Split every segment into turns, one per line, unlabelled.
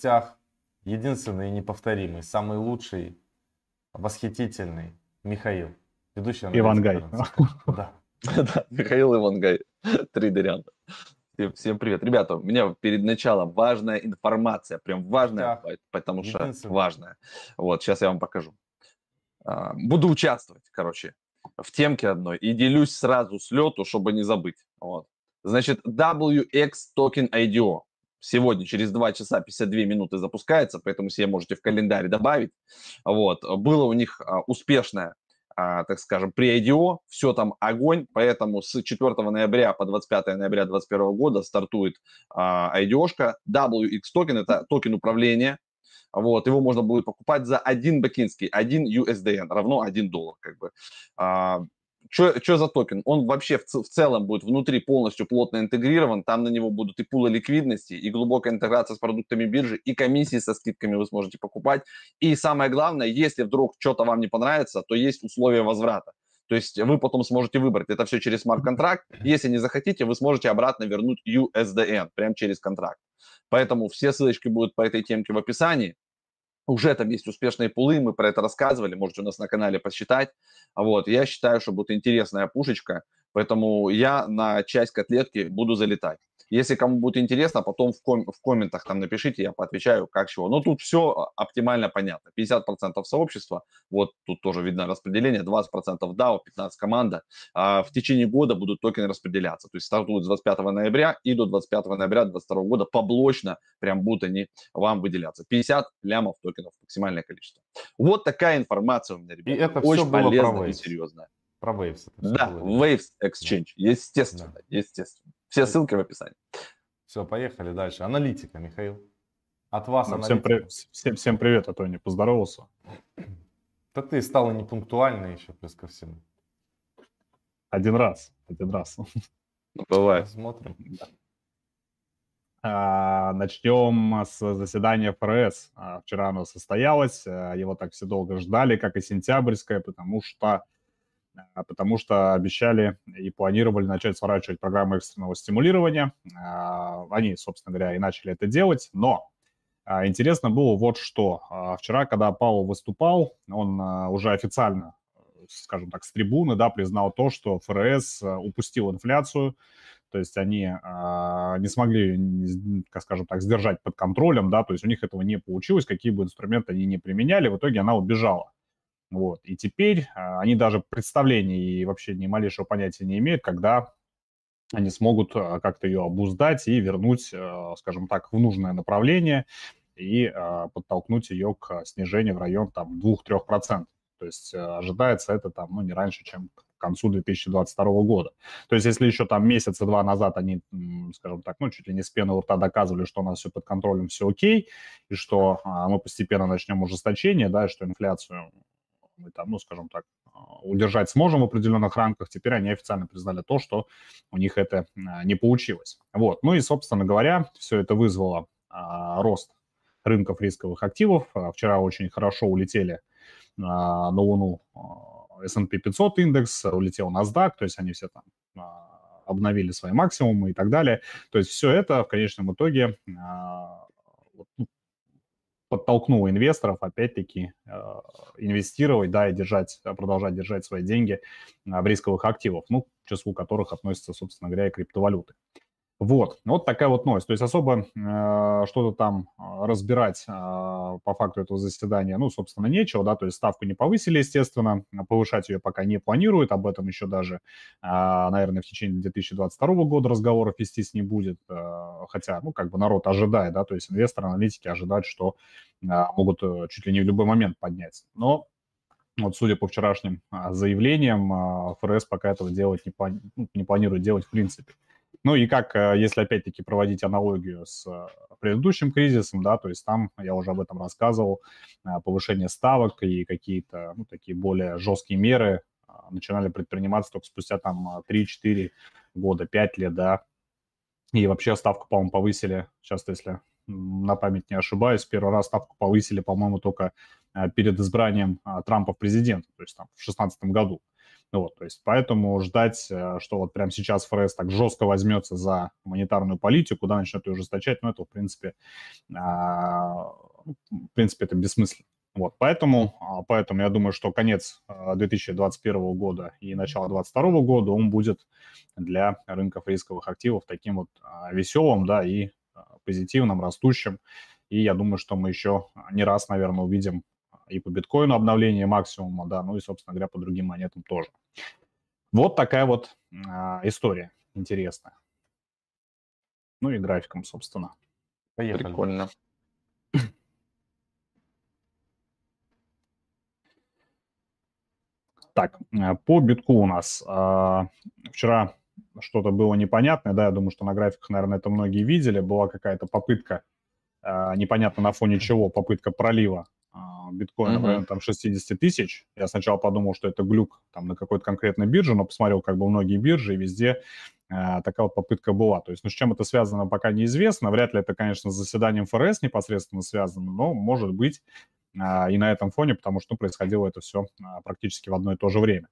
гостях единственный и неповторимый, самый лучший, восхитительный Михаил, ведущий
Ивангай.
Да. Да, Михаил Ивангай, трейдерян. Всем, всем привет. Ребята, у меня перед началом важная информация, прям важная, да. потому что важная. Вот, сейчас я вам покажу. А, буду участвовать, короче, в темке одной и делюсь сразу с лету, чтобы не забыть. Вот. Значит, WX Token IDO сегодня через 2 часа 52 минуты запускается, поэтому себе можете в календарь добавить. Вот. Было у них а, успешное а, так скажем, pre-IDO, все там огонь, поэтому с 4 ноября по 25 ноября 2021 года стартует а, IDO -шка. WX токен – это токен управления, вот, его можно будет покупать за один бакинский, один USDN, равно 1 доллар, как бы. Что за токен? Он вообще в, в целом будет внутри полностью плотно интегрирован, там на него будут и пулы ликвидности, и глубокая интеграция с продуктами биржи, и комиссии со скидками вы сможете покупать. И самое главное, если вдруг что-то вам не понравится, то есть условия возврата. То есть вы потом сможете выбрать это все через смарт-контракт. Если не захотите, вы сможете обратно вернуть USDN прямо через контракт. Поэтому все ссылочки будут по этой темке в описании. Уже там есть успешные пулы, мы про это рассказывали, можете у нас на канале почитать. Вот, я считаю, что будет интересная пушечка, поэтому я на часть котлетки буду залетать. Если кому будет интересно, потом в, ком- в комментах там напишите, я поотвечаю, как чего. Но тут все а, оптимально понятно. 50% сообщества, вот тут тоже видно распределение, 20% DAO, 15% команда. А в течение года будут токены распределяться. То есть стартуют с 25 ноября и до 25 ноября 2022 года поблочно прям будут они вам выделяться. 50 лямов токенов максимальное количество. Вот такая информация у меня, ребята. И это Очень полезная и серьезная.
Про Waves.
Да, Waves Exchange, естественно, да. естественно. Все ссылки в описании.
Все, поехали дальше. Аналитика, Михаил. От вас
ну, всем, при... всем, всем привет, а то не поздоровался.
Да ты стал непунктуальный еще, плюс ко всему.
Один раз, один раз.
Ну, бывает.
Смотрим. Да.
А, начнем с заседания ФРС. А, вчера оно состоялось, а, его так все долго ждали, как и сентябрьское, потому что потому что обещали и планировали начать сворачивать программу экстренного стимулирования. А, они, собственно говоря, и начали это делать, но а, интересно было вот что. Вчера, когда Паул выступал, он уже официально, скажем так, с трибуны, да, признал то, что ФРС упустил инфляцию, то есть они не смогли, как скажем так, сдержать под контролем, да, то есть у них этого не получилось, какие бы инструменты они не применяли, в итоге она убежала. Вот. И теперь а, они даже представления и вообще ни малейшего понятия не имеют, когда они смогут а, как-то ее обуздать и вернуть, а, скажем так, в нужное направление и подтолкнуть ее к снижению в район там 2-3%. То есть ожидается это там, ну, не раньше, чем к концу 2022 года. То есть если еще там месяца два назад они, скажем так, ну, чуть ли не с пены у рта доказывали, что у нас все под контролем, все окей, и что мы постепенно начнем ужесточение, да, и что инфляцию мы там, ну, скажем так, а, удержать сможем в определенных рамках. Теперь они официально признали то, что у них это а, не получилось. Вот. Ну и, собственно говоря, все это вызвало а, рост рынков рисковых активов. Вчера очень хорошо улетели на Луну S&P 500 индекс, улетел NASDAQ, то есть они все там обновили свои максимумы и так далее. То есть все это в конечном итоге ну, подтолкнуло инвесторов опять-таки э, инвестировать, да, и держать, продолжать держать свои деньги э, в рисковых активах, ну, к числу которых относятся, собственно говоря, и криптовалюты. Вот, вот такая вот новость. То есть особо э, что-то там э, разбирать э, по факту этого заседания, ну, собственно, нечего, да, то есть ставку не повысили, естественно, повышать ее пока не планируют, об этом еще даже, э, наверное, в течение 2022 года разговоров вестись не будет, э, хотя, ну, как бы народ ожидает, да, то есть инвесторы, аналитики ожидают, что э, могут э, чуть ли не в любой момент поднять. Но вот судя по вчерашним заявлениям, ФРС пока этого делать не, плани- ну, не планирует делать в принципе. Ну и как, э, если опять-таки проводить аналогию с э, предыдущим кризисом, да, то есть там, я уже об этом рассказывал, э, повышение ставок и какие-то, ну, такие более жесткие меры начинали предприниматься только спустя там 3-4 года, 5 лет, да, и вообще ставку, по-моему, повысили, сейчас, если на память не ошибаюсь, первый раз ставку повысили, по-моему, только перед избранием Трампа в президент, то есть там в 2016 году. Вот, то есть поэтому ждать, э, что вот прямо сейчас ФРС так жестко возьмется за монетарную политику, да, начнет ее ужесточать, ну, это, в принципе, а, в принципе, это бессмысленно. Вот, поэтому, а, поэтому я думаю, что конец 2021 а, года и начало 2022 года он будет для рынков рисковых активов таким вот веселым, да, и позитивным, растущим. И я думаю, что мы еще не раз, наверное, увидим и по биткоину обновление максимума, да, ну и, собственно говоря, по другим монетам тоже. Вот такая вот а, история интересная. Ну и графиком, собственно.
Поехали. Прикольно.
Так, э, по битку у нас э, вчера что-то было непонятное, да, я думаю, что на графиках, наверное, это многие видели, была какая-то попытка, э, непонятно на фоне чего, попытка пролива а, биткоина uh-huh. районе там 60 тысяч. Я сначала подумал, что это глюк там на какой-то конкретной бирже, но посмотрел как бы многие биржи, и везде э, такая вот попытка была. То есть, ну, с чем это связано, пока неизвестно. Вряд ли это, конечно, с заседанием ФРС непосредственно связано, но может быть э, и на этом фоне, потому что ну, происходило это все э, практически в одно и то же время.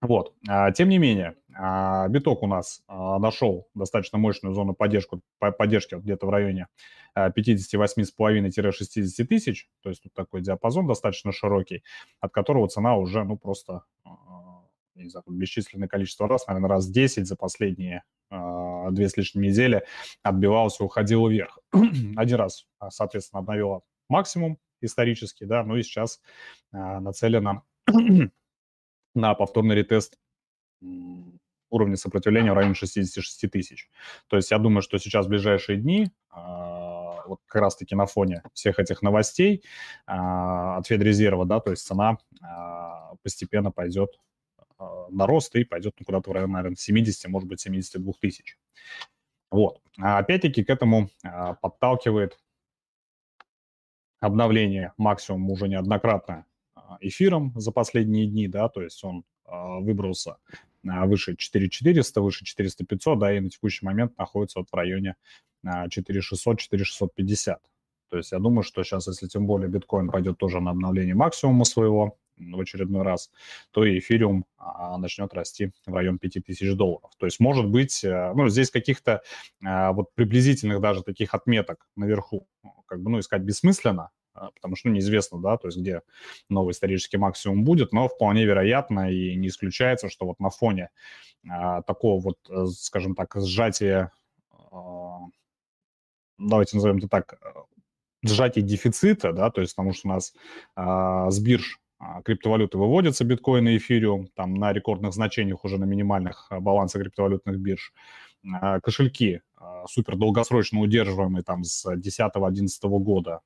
Вот. А, тем не менее, а, биток у нас а, нашел достаточно мощную зону поддержки, поддержки где-то в районе 58,5-60 тысяч, то есть тут такой диапазон достаточно широкий, от которого цена уже, ну, просто, не знаю, бесчисленное количество раз, наверное, раз 10 за последние две с лишним недели отбивалась и уходила вверх. Один раз, соответственно, обновила максимум исторический, да, ну и сейчас нацелена на повторный ретест уровня сопротивления в районе 66 тысяч. То есть я думаю, что сейчас в ближайшие дни, а, вот как раз-таки на фоне всех этих новостей а, от Федрезерва, да, то есть цена а, постепенно пойдет на рост и пойдет ну, куда-то в районе, наверное, 70, может быть, 72 тысяч. Вот. А опять-таки к этому подталкивает обновление максимум уже неоднократно эфиром за последние дни, да, то есть он а, выбрался а, выше 4400, выше 4500, да, и на текущий момент находится вот в районе 4600-4650. То есть я думаю, что сейчас, если тем более биткоин пойдет тоже на обновление максимума своего в очередной раз, то и эфириум начнет расти в район 5000 долларов. То есть, может быть, э, ну, здесь каких-то вот приблизительных даже таких отметок наверху, как бы, ну, искать бессмысленно, а, потому что ну, неизвестно, да, то есть где новый исторический максимум будет, но вполне вероятно и не исключается, что вот на фоне а, такого вот, э, скажем так, сжатия, а, давайте назовем это так, э, сжатия дефицита, да, то есть потому что у нас а, с бирж а, криптовалюты выводятся, биткоин и эфириум, там на рекордных значениях уже на минимальных а, балансах криптовалютных бирж, кошельки супер долгосрочно удерживаемые там с 10-11 года, а,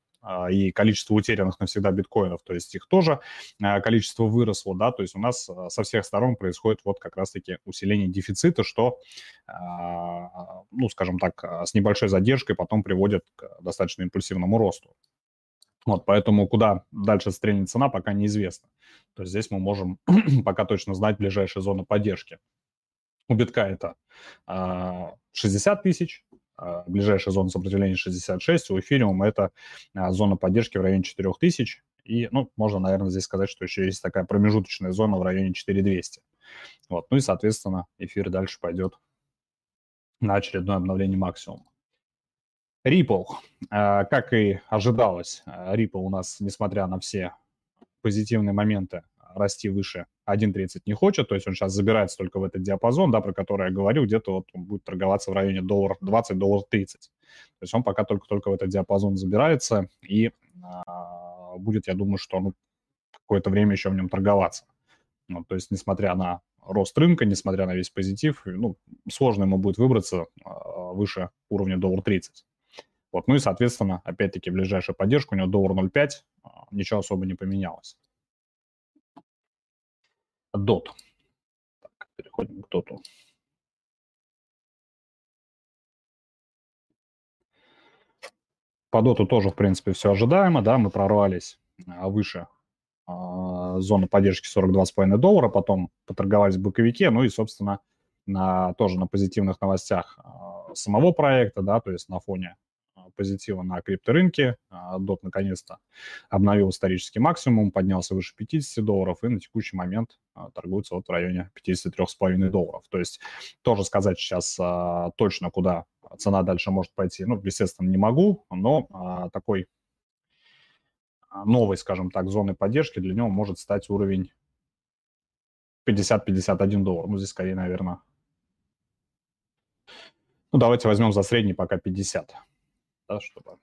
и количество утерянных навсегда биткоинов, то есть их тоже а, количество выросло, да, то есть у нас а, со всех сторон происходит вот как раз-таки усиление дефицита, что, ну, скажем так, с небольшой задержкой потом приводит к достаточно импульсивному росту. Вот, поэтому куда дальше стрельнет цена, пока неизвестно. То есть здесь мы можем пока точно знать ближайшие зоны поддержки. У битка это 60 тысяч, а, ближайшая зона сопротивления 66, у эфириума это а, зона поддержки в районе 4000, и, ну, можно, наверное, здесь сказать, что еще есть такая промежуточная зона в районе 4200. Вот, ну и, соответственно, эфир дальше пойдет на очередное обновление максимума. Ripple, а, как и ожидалось, Ripple у нас, несмотря на все позитивные моменты, расти выше 1.30 не хочет, то есть он сейчас забирается только в этот диапазон, да, про который я говорил, где-то вот он будет торговаться в районе доллар 20, доллар 30. То есть он пока только-только в этот диапазон забирается, и а, будет, я думаю, что ну, какое-то время еще в нем торговаться. Вот, то есть, несмотря на рост рынка, несмотря на весь позитив, ну, сложно ему будет выбраться а, выше уровня доллар 30. Вот, ну и, соответственно, опять-таки, ближайшая поддержка у него доллар 0,5, а, ничего особо не поменялось. DOT. Так, переходим к DOT. По доту тоже, в принципе, все ожидаемо, да, мы прорвались а, выше э, зоны поддержки 42,5 доллара, потом поторговались в боковике, ну и, собственно, на, тоже на позитивных новостях э, самого проекта, да, то есть на фоне позитива на крипторынке. DOT наконец-то обновил исторический максимум, поднялся выше 50 долларов и на текущий момент торгуется вот в районе 53,5 долларов. То есть тоже сказать сейчас точно, куда цена дальше может пойти, ну, естественно, не могу, но такой новой, скажем так, зоной поддержки для него может стать уровень 50-51 доллар. Ну, здесь скорее, наверное, ну, давайте возьмем за средний пока 50, да, чтобы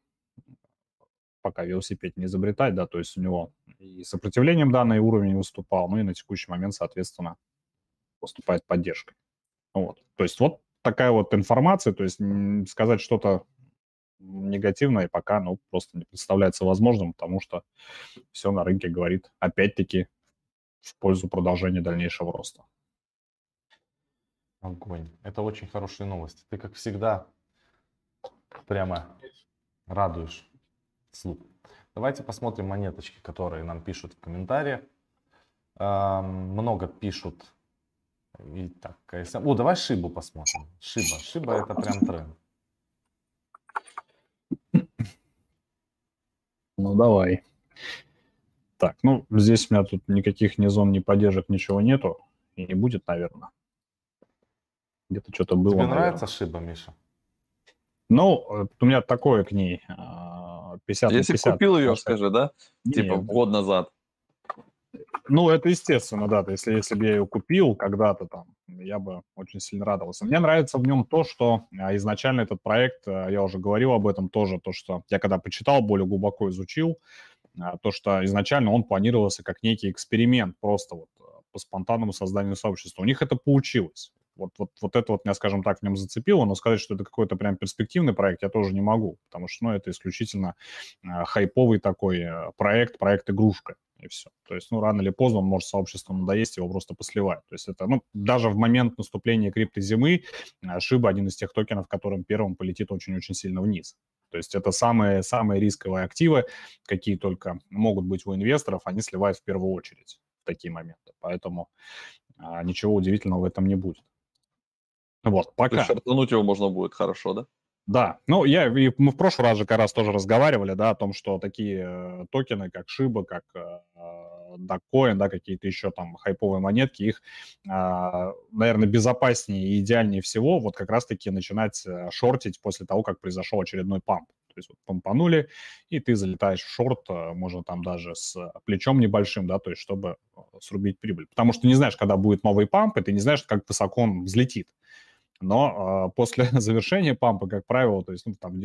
пока велосипед не изобретать, да, то есть у него и сопротивлением данный уровень выступал, ну и на текущий момент, соответственно, поступает поддержкой. Вот. То есть вот такая вот информация, то есть сказать что-то негативное пока, ну, просто не представляется возможным, потому что все на рынке говорит, опять-таки, в пользу продолжения дальнейшего роста.
Огонь. Это очень хорошие новости. Ты, как всегда, прямо радуешь слух. Давайте посмотрим монеточки, которые нам пишут в комментариях. Много пишут. И так, КСМ. О, давай Шибу посмотрим. Шиба. Шиба это прям тренд.
Ну, давай. Так, ну, здесь у меня тут никаких ни зон, ни поддержек, ничего нету. И не будет, наверное. Где-то что-то было.
Тебе наверное. нравится Шиба, Миша?
Ну, э, у меня такое к ней 50 а,
Если 50, купил ее, скажи, да? Нет. Типа год назад.
Ну, это естественно, да. Если, если бы я ее купил когда-то там, я бы очень сильно радовался. Мне нравится в нем то, что а, изначально этот проект, а, я уже говорил об этом тоже, то, что я когда почитал, более глубоко изучил, то, что изначально он планировался как некий эксперимент, просто вот по спонтанному созданию сообщества. У них это получилось. Вот, вот, вот это вот меня, скажем так, в нем зацепило, но сказать, что это какой-то прям перспективный проект, я тоже не могу, потому что, ну, это исключительно э, хайповый такой э, проект, проект-игрушка, и все. То есть, ну, рано или поздно он может сообществу надоесть, его просто посливать. То есть это, ну, даже в момент наступления криптозимы Шиба один из тех токенов, которым первым полетит очень-очень сильно вниз. То есть это самые, самые рисковые активы, какие только могут быть у инвесторов, они сливают в первую очередь в такие моменты. Поэтому а, ничего удивительного в этом не будет. Вот, пока.
Шартануть его можно будет хорошо, да?
Да, ну я, и мы в прошлый раз же как раз тоже разговаривали, да, о том, что такие э, токены, как Шиба, как э, Даккоин, да, какие-то еще там хайповые монетки, их, э, наверное, безопаснее и идеальнее всего вот как раз-таки начинать э, шортить после того, как произошел очередной памп. То есть вот помпанули, и ты залетаешь в шорт, э, можно там даже с плечом небольшим, да, то есть чтобы э, срубить прибыль. Потому что не знаешь, когда будет новый памп, и ты не знаешь, как высоко он взлетит. Но э, после завершения пампа, как правило, то есть ну, там в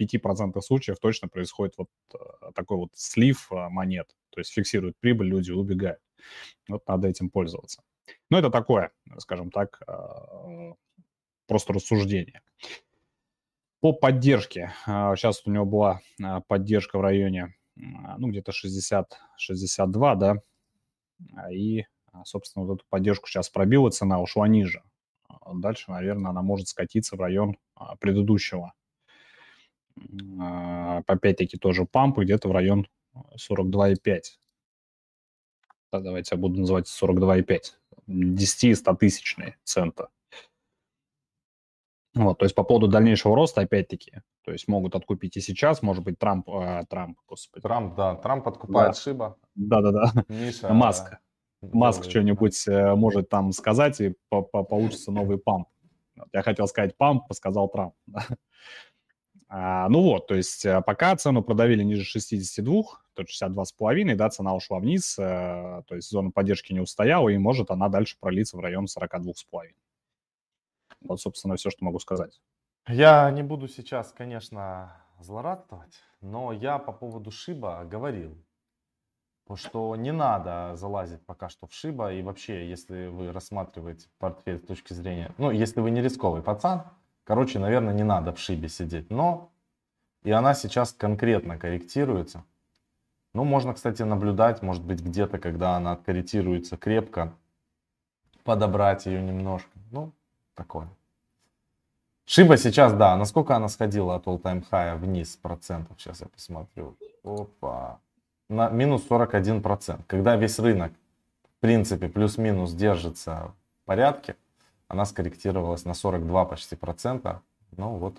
95% случаев точно происходит вот э, такой вот слив э, монет. То есть фиксируют прибыль, люди убегают. Вот надо этим пользоваться. Ну, это такое, скажем так, э, просто рассуждение. По поддержке. Сейчас у него была поддержка в районе, ну, где-то 60-62, да, и, собственно, вот эту поддержку сейчас пробила, цена ушла ниже. А дальше, наверное, она может скатиться в район а, предыдущего. А, опять-таки тоже памп где-то в район 42,5. Да, давайте я буду называть 42,5. 10 и 100 тысячные цента. Вот, то есть по поводу дальнейшего роста, опять-таки, то есть могут откупить и сейчас, может быть, Трамп, э, Трамп,
господи. Трамп, да, Трамп откупает да. Шиба.
Да-да-да, Маск. Маск что-нибудь э, может там сказать, и по -по получится новый памп. Я хотел сказать памп, сказал Трамп. А, ну вот, то есть э, пока цену продавили ниже 62, то 62,5, да, цена ушла вниз, э, то есть зона поддержки не устояла, и может она дальше пролиться в район 42,5. Вот, собственно, все, что могу сказать.
Я не буду сейчас, конечно, злорадствовать, но я по поводу Шиба говорил, что не надо залазить пока что в Шиба. И вообще, если вы рассматриваете портфель с точки зрения... Ну, если вы не рисковый пацан, короче, наверное, не надо в Шибе сидеть. Но и она сейчас конкретно корректируется. Ну, можно, кстати, наблюдать, может быть, где-то, когда она откорректируется крепко, подобрать ее немножко. Ну, такое. Шиба сейчас, да, насколько она сходила от all-time high вниз процентов? Сейчас я посмотрю. Опа на минус 41%. Когда весь рынок, в принципе, плюс-минус держится в порядке, она скорректировалась на 42 почти процента. Ну вот,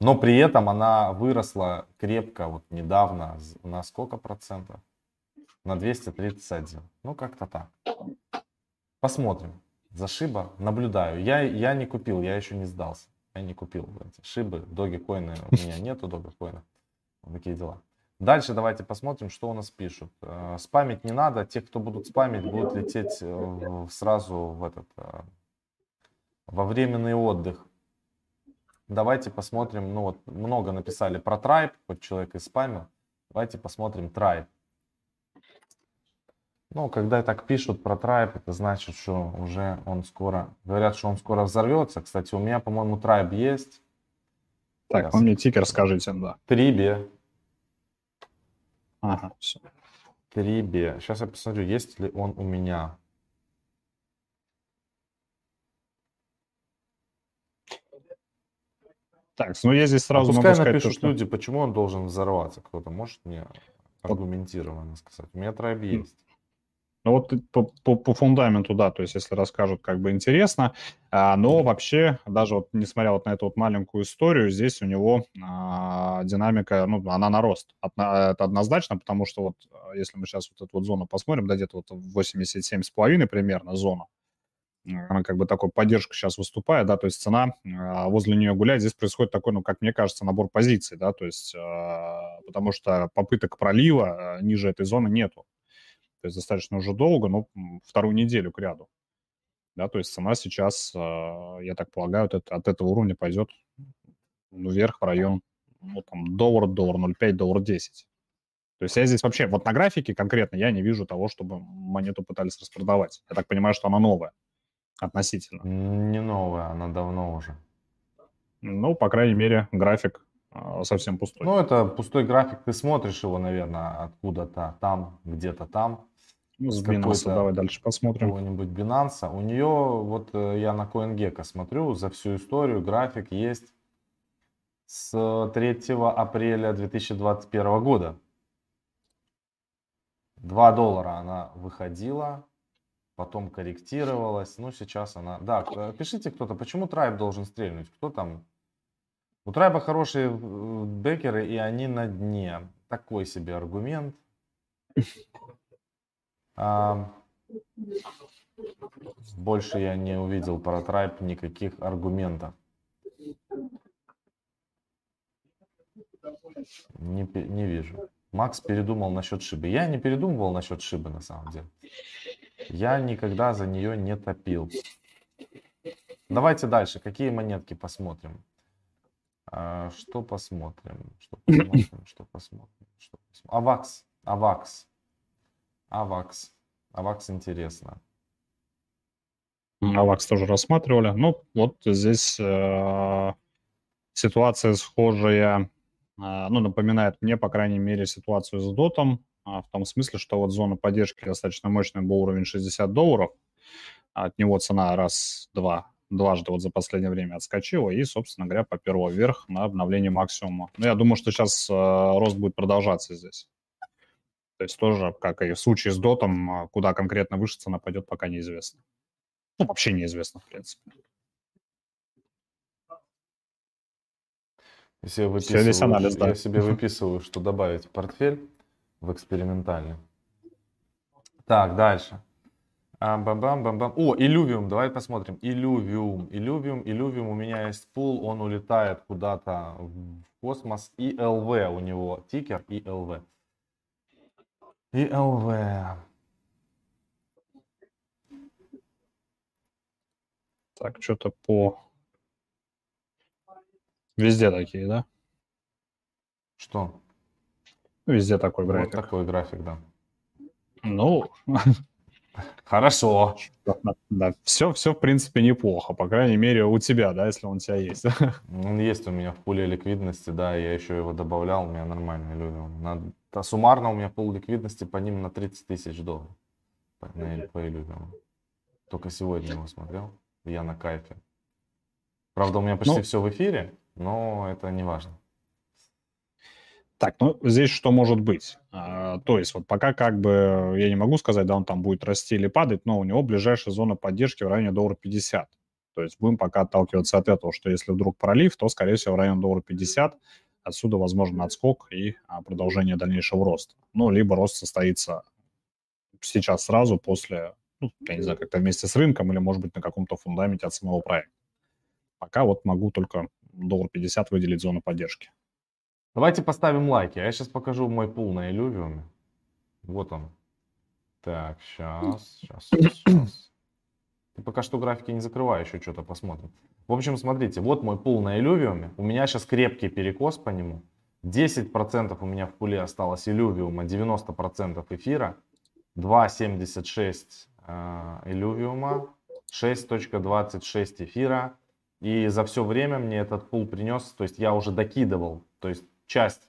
Но при этом она выросла крепко вот недавно на сколько процентов? На 231. Ну, как-то так. Посмотрим. За Шиба наблюдаю. Я, я не купил, я еще не сдался. Я не купил эти Шибы, доги коины. У меня нету доги коина. Такие дела. Дальше давайте посмотрим, что у нас пишут. Э, спамить не надо. Те, кто будут спамить, будут лететь э, сразу в этот э, во временный отдых. Давайте посмотрим, ну вот много написали про Tribe, хоть человек и спамил. Давайте посмотрим Tribe. Ну, когда так пишут про Tribe, это значит, что уже он скоро... Говорят, что он скоро взорвется. Кстати, у меня, по-моему, Tribe есть.
Так, Сейчас. вы мне тикер скажите, да.
Трибе.
Ага, все.
Трибе. Сейчас я посмотрю, есть ли он у меня.
Так, ну я здесь сразу
а могу сказать, напишут то, что... люди, почему он должен взорваться. Кто-то может мне аргументированно сказать. У меня Tribe есть.
Ну вот по, по, по фундаменту, да, то есть если расскажут, как бы интересно, а, но вообще, даже вот несмотря вот на эту вот маленькую историю, здесь у него а, динамика, ну, она на рост. Одна, это однозначно, потому что вот а, если мы сейчас вот эту вот зону посмотрим, да, где-то вот 87,5 примерно зона, она как бы такой поддержка сейчас выступает, да, то есть цена а, возле нее гуляет, здесь происходит такой, ну, как мне кажется, набор позиций, да, то есть а, потому что попыток пролива ниже этой зоны нету то есть достаточно уже долго, но вторую неделю к ряду. Да, то есть цена сейчас, а, я так полагаю, от, от этого уровня пойдет ну, вверх в район ну, там, доллар, доллар 0,5, доллар 10. То есть я здесь вообще, вот на графике конкретно я не вижу того, чтобы монету пытались распродавать. Я так понимаю, что она новая относительно.
Не новая, она давно уже.
Ну, по крайней мере, график а, совсем пустой.
Ну, это пустой график, ты смотришь его, наверное, откуда-то там, где-то там.
Ну, с Binance давай дальше посмотрим.
Какого-нибудь Binance. У нее, вот э, я на CoinGecko смотрю, за всю историю график есть с 3 апреля 2021 года. 2 доллара она выходила, потом корректировалась. Ну, сейчас она... Да, э, пишите кто-то, почему Трайб должен стрельнуть? Кто там? У Трайба хорошие э, бекеры, и они на дне. Такой себе аргумент. А, больше я не увидел про Трайп никаких аргументов. Не, не вижу. Макс передумал насчет шибы. Я не передумывал насчет шибы на самом деле. Я никогда за нее не топил. Давайте дальше. Какие монетки посмотрим? А, что посмотрим? Что посмотрим? Что посмотрим? Что посмотрим? Авакс. Авакс. Авакс. Авакс интересно.
Авакс тоже рассматривали. Ну, вот здесь э, ситуация схожая, э, ну, напоминает мне, по крайней мере, ситуацию с дотом, э, в том смысле, что вот зона поддержки достаточно мощная был уровень 60 долларов, от него цена раз-два, дважды вот за последнее время отскочила, и, собственно говоря, поперла вверх на обновление максимума. Ну, я думаю, что сейчас э, рост будет продолжаться здесь. То есть тоже, как и в случае с дотом, а, куда конкретно выше цена пойдет, пока неизвестно. Ну, вообще неизвестно, в принципе.
Если я, выписываю, весь анализ, да. я себе выписываю, что добавить в портфель в экспериментальный. Так, дальше. А, бам -бам -бам -бам. О, Illuvium, давай посмотрим. Illuvium, Illuvium, Illuvium, у меня есть пул, он улетает куда-то в космос. И LV у него, тикер и LV. И ЛВ.
Так, что-то по... Везде такие, да?
Что?
Везде такой график.
Вот такой график, да.
Ну,
Хорошо.
Да, все, все, в принципе, неплохо. По крайней мере, у тебя, да, если он у тебя есть.
Он есть у меня в пуле ликвидности, да, я еще его добавлял, у меня нормальные люди. На, а суммарно у меня пул ликвидности по ним на 30 тысяч долларов. По, на, по иллюзиям. Только сегодня его смотрел. Я на кайфе. Правда, у меня почти ну, все в эфире, но это не важно.
Так, ну здесь что может быть? А, то есть вот пока как бы я не могу сказать, да, он там будет расти или падать, но у него ближайшая зона поддержки в районе доллара 50. То есть будем пока отталкиваться от этого, что если вдруг пролив, то, скорее всего, в район доллара 50, отсюда возможен отскок и а, продолжение дальнейшего роста. Ну, либо рост состоится сейчас сразу после, ну, я не знаю, как-то вместе с рынком или, может быть, на каком-то фундаменте от самого проекта. Пока вот могу только доллар 50 выделить зону поддержки.
Давайте поставим лайки. А я сейчас покажу мой пул на Illuvium. Вот он. Так, сейчас, сейчас, сейчас. Ты пока что графики не закрывай, еще что-то посмотрим. В общем, смотрите, вот мой пул на Illuvium. У меня сейчас крепкий перекос по нему. 10% у меня в пуле осталось Illuvium, 90% эфира. 2.76 Illuvium, 6.26 эфира. И за все время мне этот пул принес, то есть я уже докидывал, то есть часть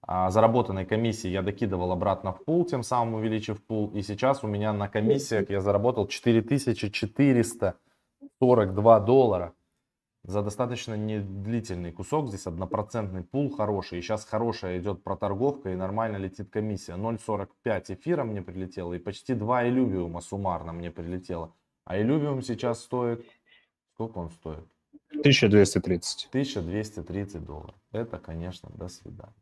а, заработанной комиссии я докидывал обратно в пул, тем самым увеличив пул. И сейчас у меня на комиссиях я заработал 4442 доллара за достаточно недлительный кусок. Здесь однопроцентный пул хороший. И сейчас хорошая идет проторговка и нормально летит комиссия. 0.45 эфира мне прилетело и почти 2 иллювиума суммарно мне прилетело. А иллювиум сейчас стоит... Сколько он стоит?
1230.
1230 долларов. Это, конечно, до свидания.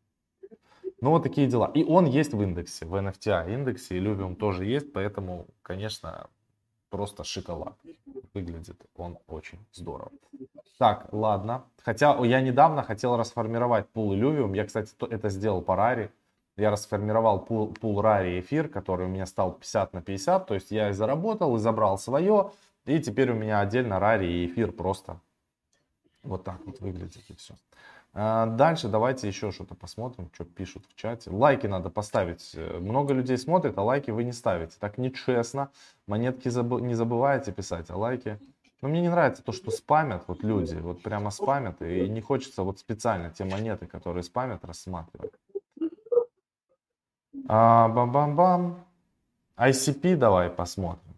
Ну, вот такие дела. И он есть в индексе, в NFTI индексе, Illuvium тоже есть, поэтому, конечно, просто шоколад. Выглядит он очень здорово. Так, ладно. Хотя я недавно хотел расформировать пул Illuvium. Я, кстати, это сделал по Рари. Я расформировал пул, пул Рари эфир, который у меня стал 50 на 50. То есть я и заработал, и забрал свое. И теперь у меня отдельно Рари и эфир просто вот так вот выглядит и все. А, дальше давайте еще что-то посмотрим, что пишут в чате. Лайки надо поставить. Э, много людей смотрит, а лайки вы не ставите. Так нечестно. Монетки забы- не забывайте писать, а лайки... Но мне не нравится то, что спамят вот люди. Вот прямо спамят. И не хочется вот специально те монеты, которые спамят, рассматривать. А, бам-бам-бам. ICP давай посмотрим.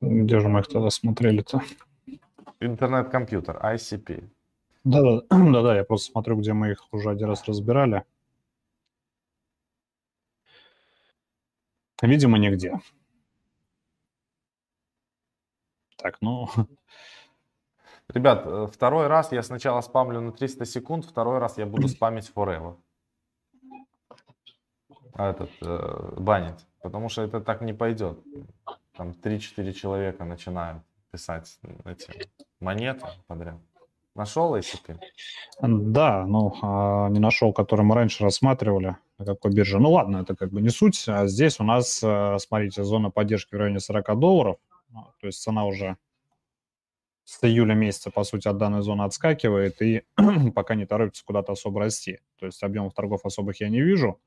Где же мы их тогда смотрели-то?
Интернет-компьютер, ICP.
Да-да, я просто смотрю, где мы их уже один раз разбирали. Видимо, нигде. Так, ну...
Ребят, э, второй раз я сначала спамлю на 300 секунд, второй раз я буду спамить forever. А этот, э, банить. Потому что это так не пойдет там 3-4 человека начинают писать эти монеты подряд. Нашел ACP?
Да, ну, а, не нашел, который мы раньше рассматривали, на какой бирже. Ну ладно, это как бы не суть. А здесь у нас, э, смотрите, зона поддержки в районе 40 долларов. Ну, то есть цена уже с июля месяца, по сути, от данной зоны отскакивает и пока не торопится куда-то особо расти. То есть объемов торгов особых я не вижу.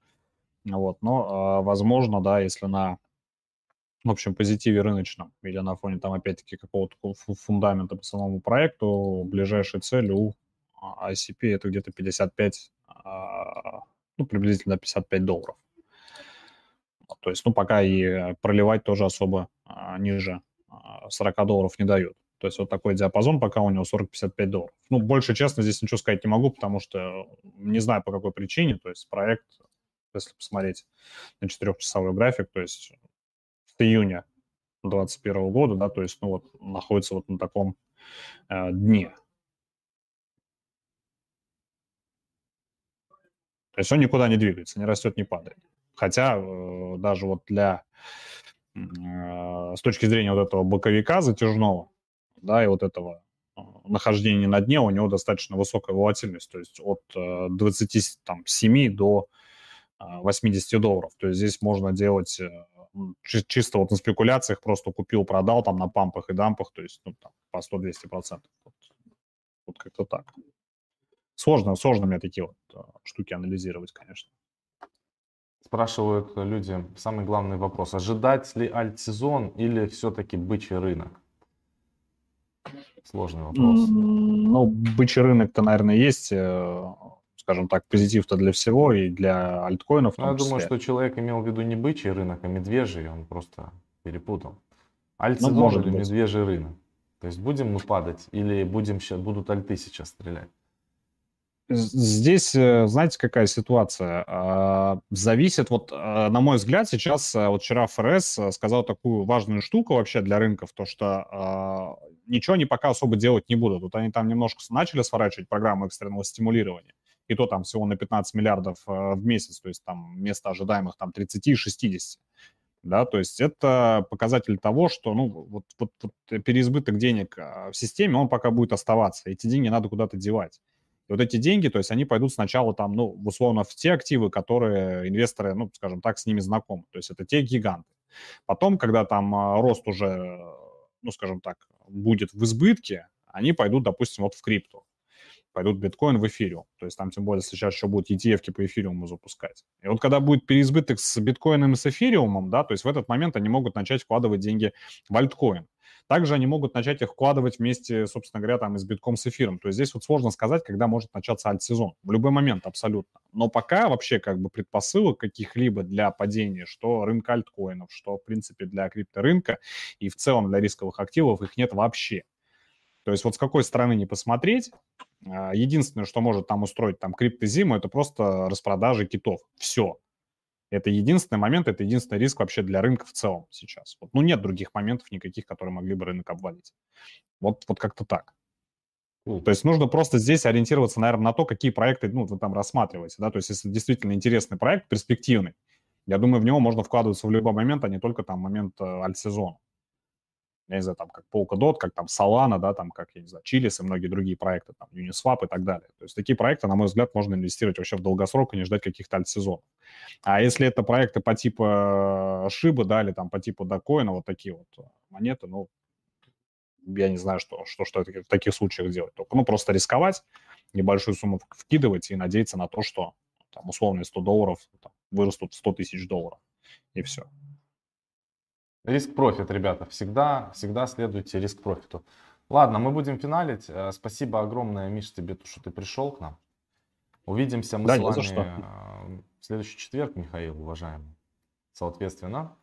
Вот, но, а, возможно, да, если на в общем, позитиве рыночном, или на фоне там опять-таки какого-то фундамента по самому проекту, ближайшей цель у а, ICP это где-то 55, а, ну, приблизительно 55 долларов. То есть, ну, пока и проливать тоже особо а, ниже 40 долларов не дают. То есть вот такой диапазон, пока у него 40-55 долларов. Ну, больше, честно, здесь ничего сказать не могу, потому что не знаю по какой причине. То есть проект, если посмотреть на четырехчасовой график, то есть июня 2021 года, да, то есть, ну вот, находится вот на таком э, дне. То есть он никуда не двигается, не растет, не падает. Хотя э, даже вот для, э, с точки зрения вот этого боковика затяжного, да, и вот этого э, нахождения на дне, у него достаточно высокая волатильность, то есть от э, 27 до 80 долларов. То есть здесь можно делать э, чисто вот на спекуляциях просто купил, продал там на пампах и дампах, то есть ну, там, по 100-200 процентов. Вот, вот как-то так. Сложно, сложно мне такие вот а, штуки анализировать, конечно.
Спрашивают люди, самый главный вопрос, ожидать ли альт-сезон или все-таки бычий рынок? Сложный вопрос.
Ну, бычий рынок-то, наверное, есть э, скажем так, позитив-то для всего и для альткоинов.
Ну, я думаю, что человек имел в виду не бычий рынок, а медвежий, он просто перепутал. Альтсезон ну, или быть. медвежий рынок. То есть будем мы падать или будем сейчас, будут альты сейчас стрелять?
Здесь, э, знаете, какая ситуация? А, зависит, вот, э, на мой взгляд, сейчас, э, вот вчера ФРС сказал такую важную штуку вообще для рынков, то что а, ничего они пока особо делать не будут. Вот они там немножко начали сворачивать программу экстренного стимулирования, и то там всего на 15 миллиардов в месяц, то есть там вместо ожидаемых там 30 и 60 да, то есть это показатель того, что, ну, вот, вот, вот переизбыток денег в системе, он пока будет оставаться, эти деньги надо куда-то девать. И вот эти деньги, то есть они пойдут сначала там, ну, условно, в те активы, которые инвесторы, ну, скажем так, с ними знакомы. То есть это те гиганты. Потом, когда там а, рост уже, ну, скажем так, будет в избытке, они пойдут, допустим, вот в крипту. Пойдут биткоин в эфириум. То есть там, тем более, сейчас еще будут ETF по эфириуму запускать. И вот когда будет переизбыток с биткоином и с эфириумом, да, то есть в этот момент они могут начать вкладывать деньги в альткоин. Также они могут начать их вкладывать вместе, собственно говоря, там и с битком, с эфиром. То есть здесь вот сложно сказать, когда может начаться альт-сезон. В любой момент абсолютно. Но пока вообще как бы предпосылок каких-либо для падения, что рынка альткоинов, что в принципе для крипторынка и в целом для рисковых активов их нет вообще. То есть вот с какой стороны не посмотреть, а, единственное, что может там устроить там криптозиму, это просто распродажи китов. Все. Это единственный момент, это единственный риск вообще для рынка в целом сейчас. Вот, ну, нет других моментов никаких, которые могли бы рынок обвалить. Вот, вот как-то так. То есть нужно просто здесь ориентироваться, наверное, на то, какие проекты ну, вы там рассматриваете. Да? То есть если действительно интересный проект, перспективный, я думаю, в него можно вкладываться в любой момент, а не только там момент э, альт-сезона я не знаю, там, как Polkadot, как там Solana, да, там, как, я не знаю, Chilis и многие другие проекты, там, Uniswap и так далее. То есть такие проекты, на мой взгляд, можно инвестировать вообще в долгосрок и не ждать каких-то альт-сезонов. А если это проекты по типу Шибы, да, или там по типу Докоина, вот такие вот э, монеты, ну, я не знаю, что, что, что в таких случаях делать. Только, ну, просто рисковать, небольшую сумму вкидывать и надеяться на то, что там условные 100 долларов там, вырастут в 100 тысяч долларов. И все.
Риск-профит, ребята, всегда, всегда следуйте риск-профиту. Ладно, мы будем финалить. Э, спасибо огромное, Миш, тебе, что ты пришел к нам. Увидимся мы да, с вами э, в следующий четверг, Михаил, уважаемый. Соответственно,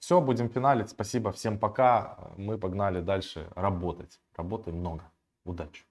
все, будем финалить. Спасибо, всем пока. Мы погнали дальше работать. Работы много. Удачи.